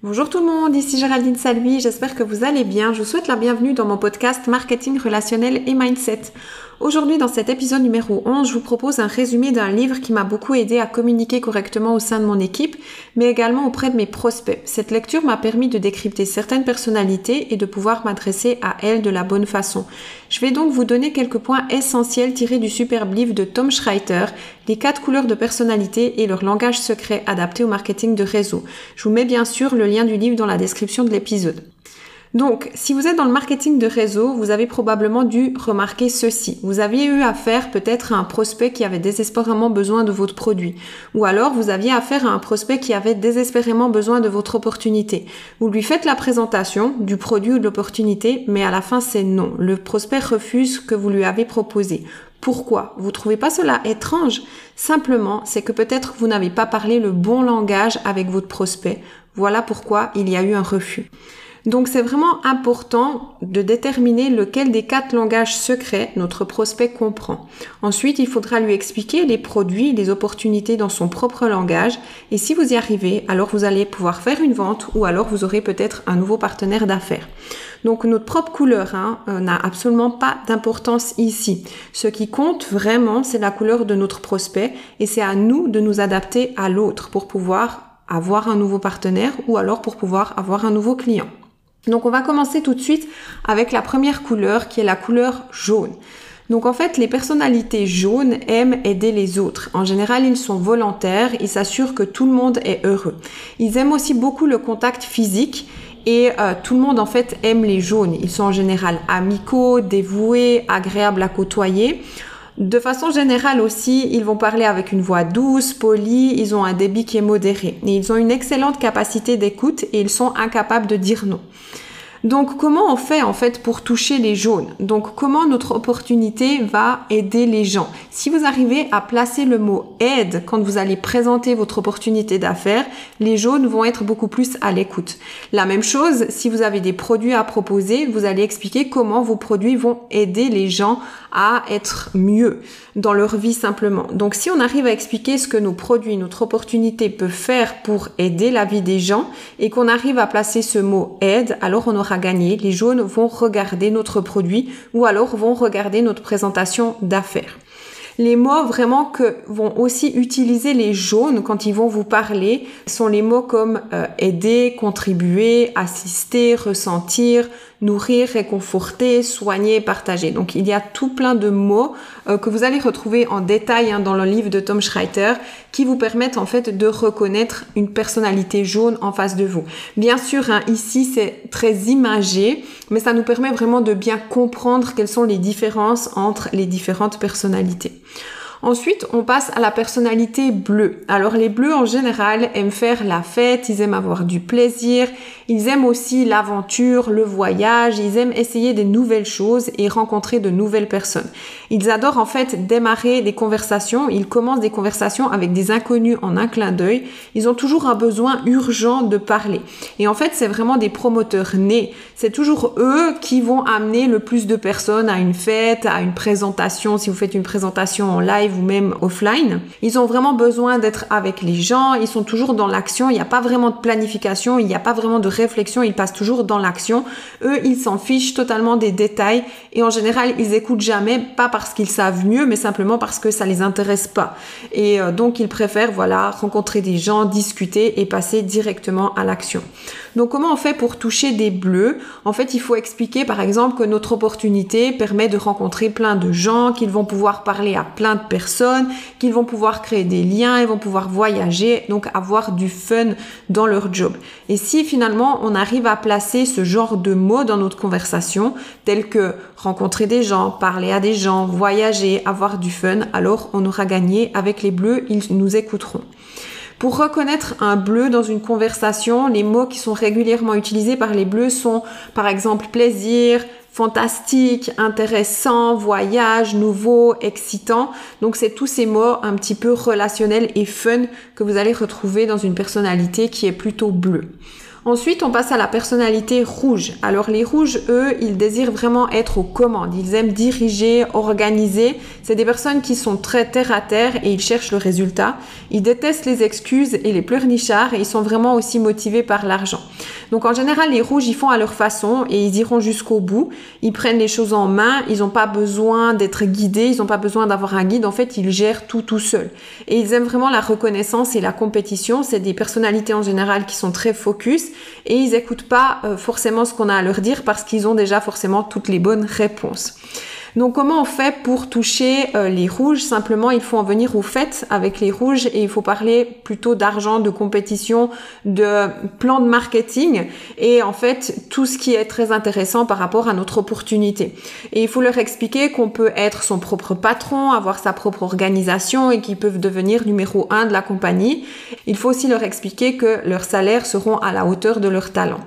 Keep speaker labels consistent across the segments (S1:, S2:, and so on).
S1: Bonjour tout le monde, ici Géraldine Salvi, j'espère que vous allez bien. Je vous souhaite la bienvenue dans mon podcast Marketing relationnel et Mindset. Aujourd'hui, dans cet épisode numéro 11, je vous propose un résumé d'un livre qui m'a beaucoup aidé à communiquer correctement au sein de mon équipe, mais également auprès de mes prospects. Cette lecture m'a permis de décrypter certaines personnalités et de pouvoir m'adresser à elles de la bonne façon. Je vais donc vous donner quelques points essentiels tirés du superbe livre de Tom Schreiter, Les quatre couleurs de personnalité et leur langage secret adapté au marketing de réseau. Je vous mets bien sûr le lien du livre dans la description de l'épisode. Donc, si vous êtes dans le marketing de réseau, vous avez probablement dû remarquer ceci. Vous aviez eu affaire peut-être à un prospect qui avait désespérément besoin de votre produit. Ou alors, vous aviez affaire à un prospect qui avait désespérément besoin de votre opportunité. Vous lui faites la présentation du produit ou de l'opportunité, mais à la fin, c'est non. Le prospect refuse ce que vous lui avez proposé. Pourquoi? Vous trouvez pas cela étrange? Simplement, c'est que peut-être vous n'avez pas parlé le bon langage avec votre prospect. Voilà pourquoi il y a eu un refus. Donc c'est vraiment important de déterminer lequel des quatre langages secrets notre prospect comprend. Ensuite, il faudra lui expliquer les produits, les opportunités dans son propre langage. Et si vous y arrivez, alors vous allez pouvoir faire une vente ou alors vous aurez peut-être un nouveau partenaire d'affaires. Donc notre propre couleur hein, euh, n'a absolument pas d'importance ici. Ce qui compte vraiment, c'est la couleur de notre prospect et c'est à nous de nous adapter à l'autre pour pouvoir avoir un nouveau partenaire ou alors pour pouvoir avoir un nouveau client. Donc on va commencer tout de suite avec la première couleur qui est la couleur jaune. Donc en fait, les personnalités jaunes aiment aider les autres. En général, ils sont volontaires, ils s'assurent que tout le monde est heureux. Ils aiment aussi beaucoup le contact physique et euh, tout le monde en fait aime les jaunes. Ils sont en général amicaux, dévoués, agréables à côtoyer. De façon générale aussi, ils vont parler avec une voix douce, polie, ils ont un débit qui est modéré. Ils ont une excellente capacité d'écoute et ils sont incapables de dire non. Donc comment on fait en fait pour toucher les jaunes? Donc comment notre opportunité va aider les gens? Si vous arrivez à placer le mot aide quand vous allez présenter votre opportunité d'affaires, les jaunes vont être beaucoup plus à l'écoute. La même chose, si vous avez des produits à proposer, vous allez expliquer comment vos produits vont aider les gens à être mieux dans leur vie simplement. Donc si on arrive à expliquer ce que nos produits, notre opportunité peut faire pour aider la vie des gens et qu'on arrive à placer ce mot aide, alors on aura à gagner, les jaunes vont regarder notre produit ou alors vont regarder notre présentation d'affaires. Les mots vraiment que vont aussi utiliser les jaunes quand ils vont vous parler sont les mots comme euh, aider, contribuer, assister, ressentir, nourrir, réconforter, soigner, partager. Donc il y a tout plein de mots euh, que vous allez retrouver en détail hein, dans le livre de Tom Schreiter qui vous permettent en fait de reconnaître une personnalité jaune en face de vous. Bien sûr, hein, ici c'est très imagé, mais ça nous permet vraiment de bien comprendre quelles sont les différences entre les différentes personnalités. Ensuite, on passe à la personnalité bleue. Alors les bleus en général aiment faire la fête, ils aiment avoir du plaisir, ils aiment aussi l'aventure, le voyage, ils aiment essayer des nouvelles choses et rencontrer de nouvelles personnes. Ils adorent en fait démarrer des conversations, ils commencent des conversations avec des inconnus en un clin d'œil, ils ont toujours un besoin urgent de parler. Et en fait, c'est vraiment des promoteurs nés. C'est toujours eux qui vont amener le plus de personnes à une fête, à une présentation, si vous faites une présentation en live ou même offline. Ils ont vraiment besoin d'être avec les gens, ils sont toujours dans l'action, il n'y a pas vraiment de planification, il n'y a pas vraiment de réflexion, ils passent toujours dans l'action. Eux, ils s'en fichent totalement des détails et en général, ils écoutent jamais, pas parce qu'ils savent mieux, mais simplement parce que ça les intéresse pas. Et euh, donc, ils préfèrent, voilà, rencontrer des gens, discuter et passer directement à l'action. Donc, comment on fait pour toucher des bleus? En fait, il faut expliquer, par exemple, que notre opportunité permet de rencontrer plein de gens, qu'ils vont pouvoir parler à plein de personnes qu'ils vont pouvoir créer des liens, ils vont pouvoir voyager, donc avoir du fun dans leur job. Et si finalement on arrive à placer ce genre de mots dans notre conversation, tels que rencontrer des gens, parler à des gens, voyager, avoir du fun, alors on aura gagné avec les bleus, ils nous écouteront. Pour reconnaître un bleu dans une conversation, les mots qui sont régulièrement utilisés par les bleus sont par exemple plaisir, fantastique, intéressant, voyage, nouveau, excitant. Donc c'est tous ces mots un petit peu relationnels et fun que vous allez retrouver dans une personnalité qui est plutôt bleue. Ensuite, on passe à la personnalité rouge. Alors les rouges, eux, ils désirent vraiment être aux commandes. Ils aiment diriger, organiser. C'est des personnes qui sont très terre à terre et ils cherchent le résultat. Ils détestent les excuses et les pleurnichards et ils sont vraiment aussi motivés par l'argent. Donc en général, les rouges, ils font à leur façon et ils iront jusqu'au bout. Ils prennent les choses en main. Ils n'ont pas besoin d'être guidés. Ils n'ont pas besoin d'avoir un guide. En fait, ils gèrent tout tout seuls. Et ils aiment vraiment la reconnaissance et la compétition. C'est des personnalités en général qui sont très focus et ils n'écoutent pas euh, forcément ce qu'on a à leur dire parce qu'ils ont déjà forcément toutes les bonnes réponses. Donc comment on fait pour toucher euh, les rouges? Simplement, il faut en venir au fait avec les rouges et il faut parler plutôt d'argent, de compétition, de plan de marketing et en fait tout ce qui est très intéressant par rapport à notre opportunité. Et il faut leur expliquer qu'on peut être son propre patron, avoir sa propre organisation et qu'ils peuvent devenir numéro un de la compagnie. Il faut aussi leur expliquer que leurs salaires seront à la hauteur de leur talent.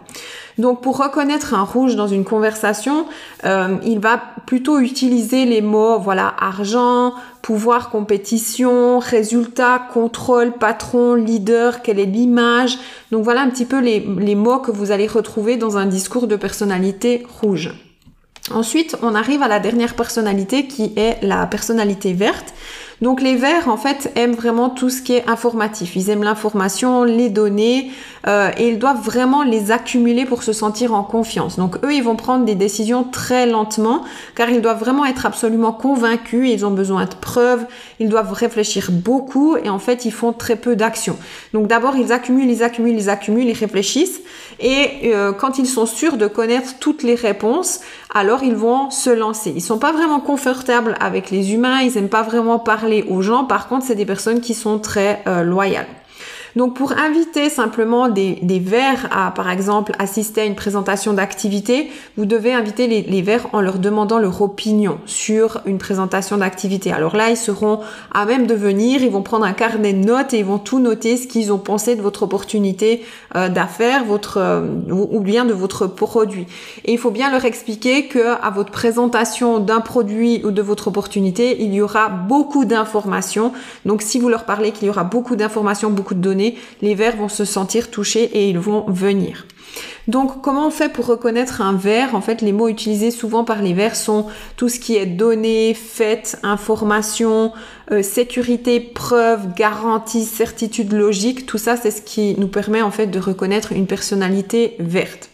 S1: Donc pour reconnaître un rouge dans une conversation, euh, il va plutôt utiliser les mots voilà argent, pouvoir, compétition, résultat, contrôle, patron, leader, quelle est l'image. Donc voilà un petit peu les, les mots que vous allez retrouver dans un discours de personnalité rouge. Ensuite, on arrive à la dernière personnalité qui est la personnalité verte. Donc les verts, en fait, aiment vraiment tout ce qui est informatif. Ils aiment l'information, les données, euh, et ils doivent vraiment les accumuler pour se sentir en confiance. Donc eux, ils vont prendre des décisions très lentement, car ils doivent vraiment être absolument convaincus, ils ont besoin de preuves, ils doivent réfléchir beaucoup, et en fait, ils font très peu d'actions. Donc d'abord, ils accumulent, ils accumulent, ils accumulent, ils réfléchissent, et euh, quand ils sont sûrs de connaître toutes les réponses, alors ils vont se lancer. Ils sont pas vraiment confortables avec les humains, ils aiment pas vraiment aux gens. Par contre, c'est des personnes qui sont très euh, loyales. Donc pour inviter simplement des, des verts à, par exemple, assister à une présentation d'activité, vous devez inviter les, les verts en leur demandant leur opinion sur une présentation d'activité. Alors là, ils seront à même de venir, ils vont prendre un carnet de notes et ils vont tout noter ce qu'ils ont pensé de votre opportunité euh, d'affaires, euh, ou bien de votre produit. Et il faut bien leur expliquer que à votre présentation d'un produit ou de votre opportunité, il y aura beaucoup d'informations. Donc si vous leur parlez qu'il y aura beaucoup d'informations, beaucoup de données les vers vont se sentir touchés et ils vont venir. Donc, comment on fait pour reconnaître un vers? En fait, les mots utilisés souvent par les vers sont tout ce qui est données, fait, information, euh, sécurité, preuve, garantie, certitude logique. Tout ça, c'est ce qui nous permet en fait de reconnaître une personnalité verte.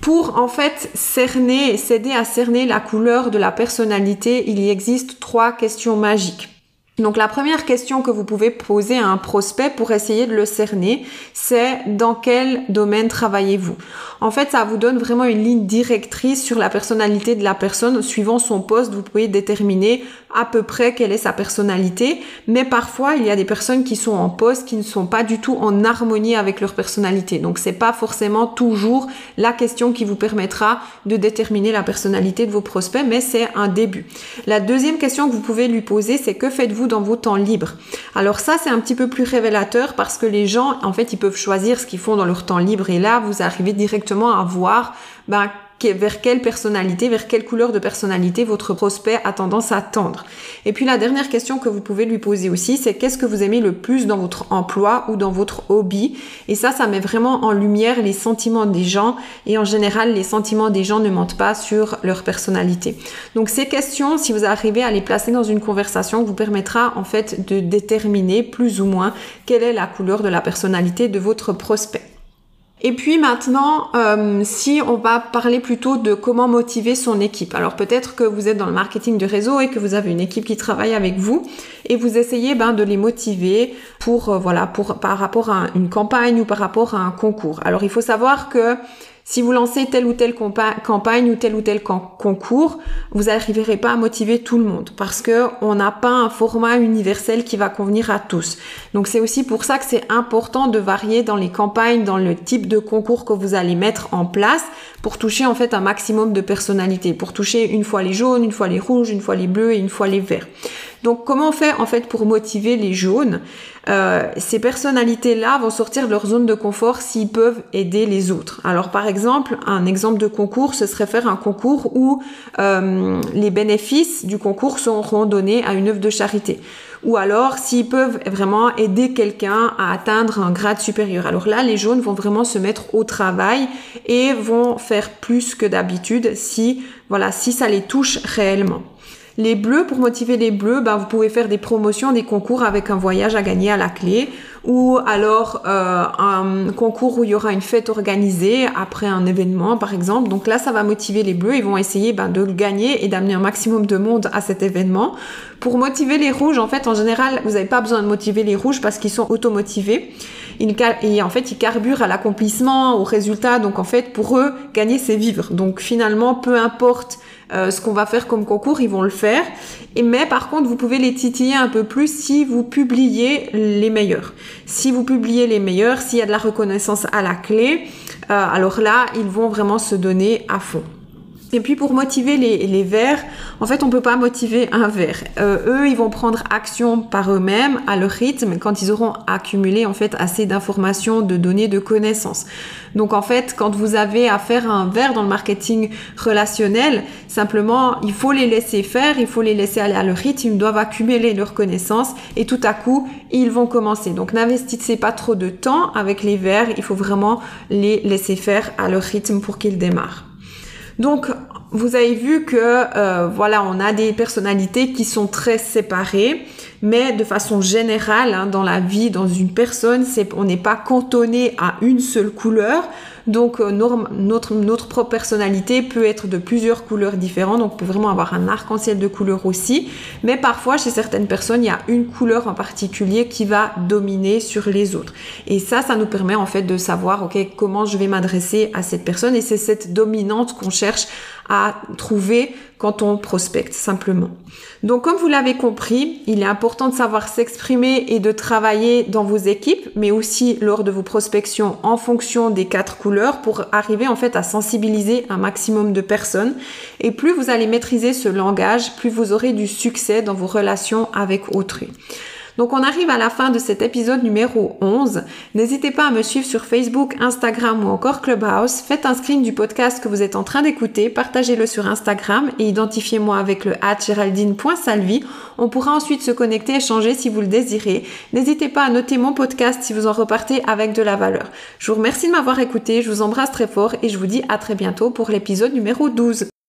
S1: Pour en fait cerner, s'aider à cerner la couleur de la personnalité, il y existe trois questions magiques. Donc la première question que vous pouvez poser à un prospect pour essayer de le cerner, c'est dans quel domaine travaillez-vous? En fait, ça vous donne vraiment une ligne directrice sur la personnalité de la personne. Suivant son poste, vous pouvez déterminer à peu près quelle est sa personnalité. Mais parfois, il y a des personnes qui sont en poste qui ne sont pas du tout en harmonie avec leur personnalité. Donc c'est pas forcément toujours la question qui vous permettra de déterminer la personnalité de vos prospects, mais c'est un début. La deuxième question que vous pouvez lui poser, c'est que faites-vous dans vos temps libres. Alors ça, c'est un petit peu plus révélateur parce que les gens, en fait, ils peuvent choisir ce qu'ils font dans leur temps libre et là, vous arrivez directement à voir ben, vers quelle personnalité, vers quelle couleur de personnalité votre prospect a tendance à tendre. Et puis la dernière question que vous pouvez lui poser aussi, c'est qu'est-ce que vous aimez le plus dans votre emploi ou dans votre hobby? Et ça, ça met vraiment en lumière les sentiments des gens et en général, les sentiments des gens ne mentent pas sur leur personnalité. Donc ces questions, si vous arrivez à les placer dans une conversation, vous permettra en fait de déterminer plus ou moins quelle est la couleur de la personnalité de votre prospect. Et puis maintenant, euh, si on va parler plutôt de comment motiver son équipe. Alors peut-être que vous êtes dans le marketing de réseau et que vous avez une équipe qui travaille avec vous et vous essayez ben, de les motiver pour euh, voilà pour par rapport à une campagne ou par rapport à un concours. Alors il faut savoir que si vous lancez telle ou telle campagne ou tel ou tel concours, vous n'arriverez pas à motiver tout le monde parce que on n'a pas un format universel qui va convenir à tous. Donc c'est aussi pour ça que c'est important de varier dans les campagnes, dans le type de concours que vous allez mettre en place pour toucher en fait un maximum de personnalités, pour toucher une fois les jaunes, une fois les rouges, une fois les bleus et une fois les verts. Donc comment on fait en fait pour motiver les jaunes euh, Ces personnalités-là vont sortir de leur zone de confort s'ils peuvent aider les autres. Alors par exemple, un exemple de concours, ce serait faire un concours où euh, les bénéfices du concours seront donnés à une œuvre de charité ou alors s'ils peuvent vraiment aider quelqu'un à atteindre un grade supérieur. Alors là, les jaunes vont vraiment se mettre au travail et vont faire plus que d'habitude si, voilà, si ça les touche réellement. Les bleus, pour motiver les bleus, ben, vous pouvez faire des promotions, des concours avec un voyage à gagner à la clé ou alors euh, un concours où il y aura une fête organisée après un événement par exemple. Donc là, ça va motiver les bleus. Ils vont essayer ben, de le gagner et d'amener un maximum de monde à cet événement. Pour motiver les rouges, en fait, en général, vous n'avez pas besoin de motiver les rouges parce qu'ils sont automotivés. Ils, en fait, ils carburent à l'accomplissement, au résultat. Donc en fait, pour eux, gagner, c'est vivre. Donc finalement, peu importe euh, ce qu'on va faire comme concours, ils vont le faire. Mais par contre, vous pouvez les titiller un peu plus si vous publiez les meilleurs. Si vous publiez les meilleurs, s'il y a de la reconnaissance à la clé, euh, alors là, ils vont vraiment se donner à fond. Et puis pour motiver les, les verts, en fait, on peut pas motiver un vert. Euh, eux, ils vont prendre action par eux-mêmes, à leur rythme, quand ils auront accumulé en fait assez d'informations, de données, de connaissances. Donc en fait, quand vous avez affaire à un vert dans le marketing relationnel, simplement, il faut les laisser faire, il faut les laisser aller à leur rythme, ils doivent accumuler leurs connaissances et tout à coup, ils vont commencer. Donc n'investissez pas trop de temps avec les verts, il faut vraiment les laisser faire à leur rythme pour qu'ils démarrent. Donc, vous avez vu que euh, voilà, on a des personnalités qui sont très séparées, mais de façon générale, hein, dans la vie, dans une personne, on n'est pas cantonné à une seule couleur. Donc euh, notre, notre propre personnalité peut être de plusieurs couleurs différentes, donc on peut vraiment avoir un arc-en-ciel de couleurs aussi. Mais parfois, chez certaines personnes, il y a une couleur en particulier qui va dominer sur les autres. Et ça, ça nous permet en fait de savoir, ok, comment je vais m'adresser à cette personne. Et c'est cette dominante qu'on cherche à trouver quand on prospecte simplement. Donc comme vous l'avez compris, il est important de savoir s'exprimer et de travailler dans vos équipes, mais aussi lors de vos prospections en fonction des quatre couleurs pour arriver en fait à sensibiliser un maximum de personnes. Et plus vous allez maîtriser ce langage, plus vous aurez du succès dans vos relations avec autrui. Donc on arrive à la fin de cet épisode numéro 11. N'hésitez pas à me suivre sur Facebook, Instagram ou encore Clubhouse. Faites un screen du podcast que vous êtes en train d'écouter, partagez-le sur Instagram et identifiez-moi avec le at géraldine.salvi. On pourra ensuite se connecter, échanger si vous le désirez. N'hésitez pas à noter mon podcast si vous en repartez avec de la valeur. Je vous remercie de m'avoir écouté, je vous embrasse très fort et je vous dis à très bientôt pour l'épisode numéro 12.